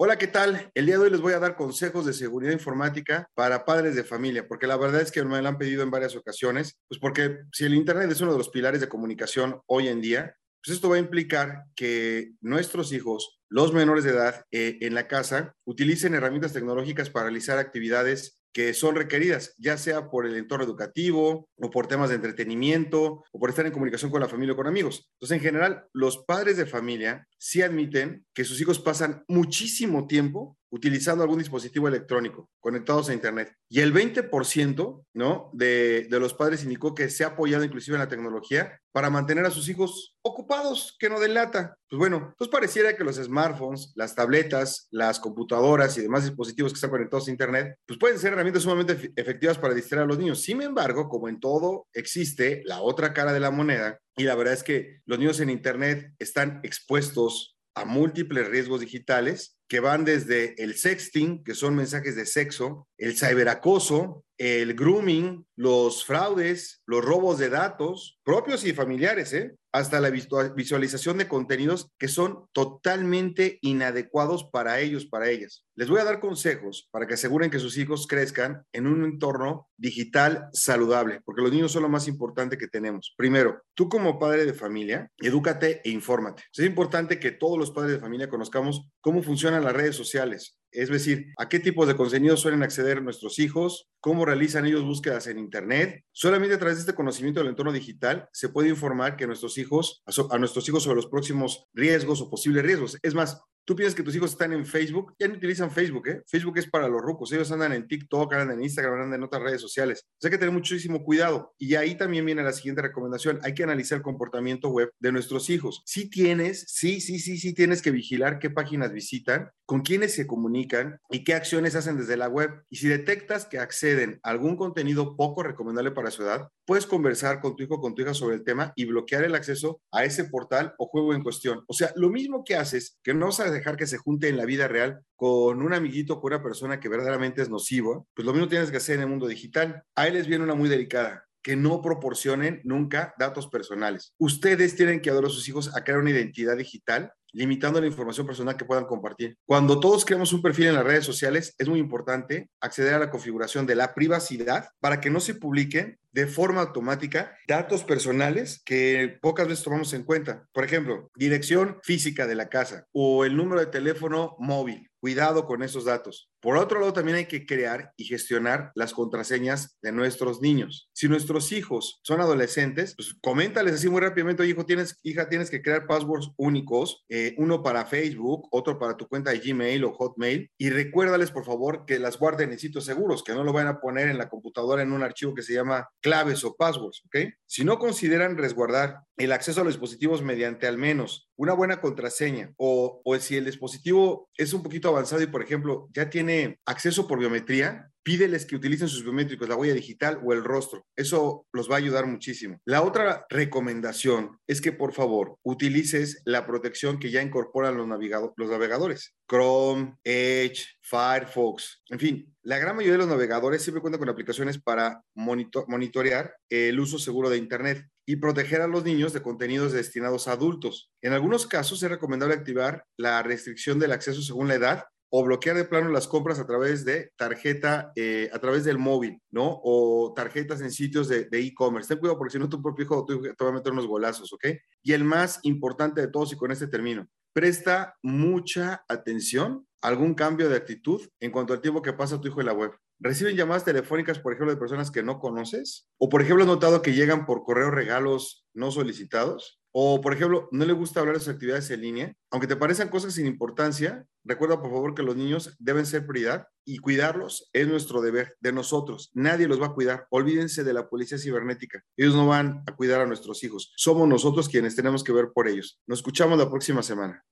Hola, ¿qué tal? El día de hoy les voy a dar consejos de seguridad informática para padres de familia, porque la verdad es que me lo han pedido en varias ocasiones, pues porque si el Internet es uno de los pilares de comunicación hoy en día, pues esto va a implicar que nuestros hijos, los menores de edad eh, en la casa, utilicen herramientas tecnológicas para realizar actividades que son requeridas, ya sea por el entorno educativo o por temas de entretenimiento o por estar en comunicación con la familia o con amigos. Entonces, en general, los padres de familia sí admiten que sus hijos pasan muchísimo tiempo utilizando algún dispositivo electrónico conectados a Internet. Y el 20% ¿no? de, de los padres indicó que se ha apoyado inclusive en la tecnología para mantener a sus hijos ocupados, que no delata. Pues bueno, pues pareciera que los smartphones, las tabletas, las computadoras y demás dispositivos que están conectados a Internet, pues pueden ser herramientas sumamente efectivas para distraer a los niños. Sin embargo, como en todo, existe la otra cara de la moneda y la verdad es que los niños en Internet están expuestos a múltiples riesgos digitales que van desde el sexting, que son mensajes de sexo, el ciberacoso, el grooming, los fraudes, los robos de datos propios y familiares, ¿eh? hasta la visualización de contenidos que son totalmente inadecuados para ellos, para ellas. Les voy a dar consejos para que aseguren que sus hijos crezcan en un entorno digital saludable, porque los niños son lo más importante que tenemos. Primero, tú como padre de familia, edúcate e infórmate. Es importante que todos los padres de familia conozcamos cómo funcionan las redes sociales, es decir, a qué tipos de contenidos suelen acceder nuestros hijos, cómo realizan ellos búsquedas en Internet. Solamente a través de este conocimiento del entorno digital se puede informar que nuestros hijos, a, nuestros hijos sobre los próximos riesgos o posibles riesgos. Es más, Tú piensas que tus hijos están en Facebook, ya no utilizan Facebook, ¿eh? Facebook es para los rucos, ellos andan en TikTok, andan en Instagram, andan en otras redes sociales. O sea, hay que tener muchísimo cuidado. Y ahí también viene la siguiente recomendación, hay que analizar el comportamiento web de nuestros hijos. Si tienes, sí, sí, sí, sí tienes que vigilar qué páginas visitan, con quiénes se comunican y qué acciones hacen desde la web. Y si detectas que acceden a algún contenido poco recomendable para su edad, puedes conversar con tu hijo o con tu hija sobre el tema y bloquear el acceso a ese portal o juego en cuestión. O sea, lo mismo que haces, que no sabes dejar que se junte en la vida real con un amiguito, con una persona que verdaderamente es nocivo, pues lo mismo tienes que hacer en el mundo digital. Ahí les viene una muy delicada que no proporcionen nunca datos personales. Ustedes tienen que ayudar a sus hijos a crear una identidad digital limitando la información personal que puedan compartir. Cuando todos creamos un perfil en las redes sociales, es muy importante acceder a la configuración de la privacidad para que no se publiquen de forma automática datos personales que pocas veces tomamos en cuenta. Por ejemplo, dirección física de la casa o el número de teléfono móvil. Cuidado con esos datos. Por otro lado, también hay que crear y gestionar las contraseñas de nuestros niños. Si nuestros hijos son adolescentes, pues coméntales así muy rápidamente, hijo, tienes, hija, tienes que crear passwords únicos, eh, uno para Facebook, otro para tu cuenta de Gmail o Hotmail, y recuérdales, por favor, que las guarden en sitios seguros, que no lo vayan a poner en la computadora en un archivo que se llama claves o passwords, ¿ok? Si no consideran resguardar el acceso a los dispositivos mediante al menos una buena contraseña o, o si el dispositivo es un poquito avanzado y, por ejemplo, ya tiene acceso por biometría, pídeles que utilicen sus biométricos, la huella digital o el rostro. Eso los va a ayudar muchísimo. La otra recomendación es que por favor utilices la protección que ya incorporan los, navegadores. Chrome, Edge, Firefox, en fin, la gran mayoría de los navegadores siempre cuentan con aplicaciones para monitorear el uso seguro de Internet y proteger a los niños de contenidos destinados a adultos. En algunos casos es recomendable activar la restricción del acceso según la edad o bloquear de plano las compras a través de tarjeta, eh, a través del móvil, ¿no? O tarjetas en sitios de e-commerce. Ten cuidado porque si no tu propio hijo te va a meter unos golazos, ¿ok? Y el más importante de todos, y con este termino, presta mucha atención a algún cambio de actitud en cuanto al tiempo que pasa tu hijo en la web. ¿Reciben llamadas telefónicas, por ejemplo, de personas que no conoces? ¿O, por ejemplo, has notado que llegan por correo regalos no solicitados? O, por ejemplo, no le gusta hablar de sus actividades en línea. Aunque te parezcan cosas sin importancia, recuerda por favor que los niños deben ser prioridad y cuidarlos es nuestro deber de nosotros. Nadie los va a cuidar. Olvídense de la policía cibernética. Ellos no van a cuidar a nuestros hijos. Somos nosotros quienes tenemos que ver por ellos. Nos escuchamos la próxima semana.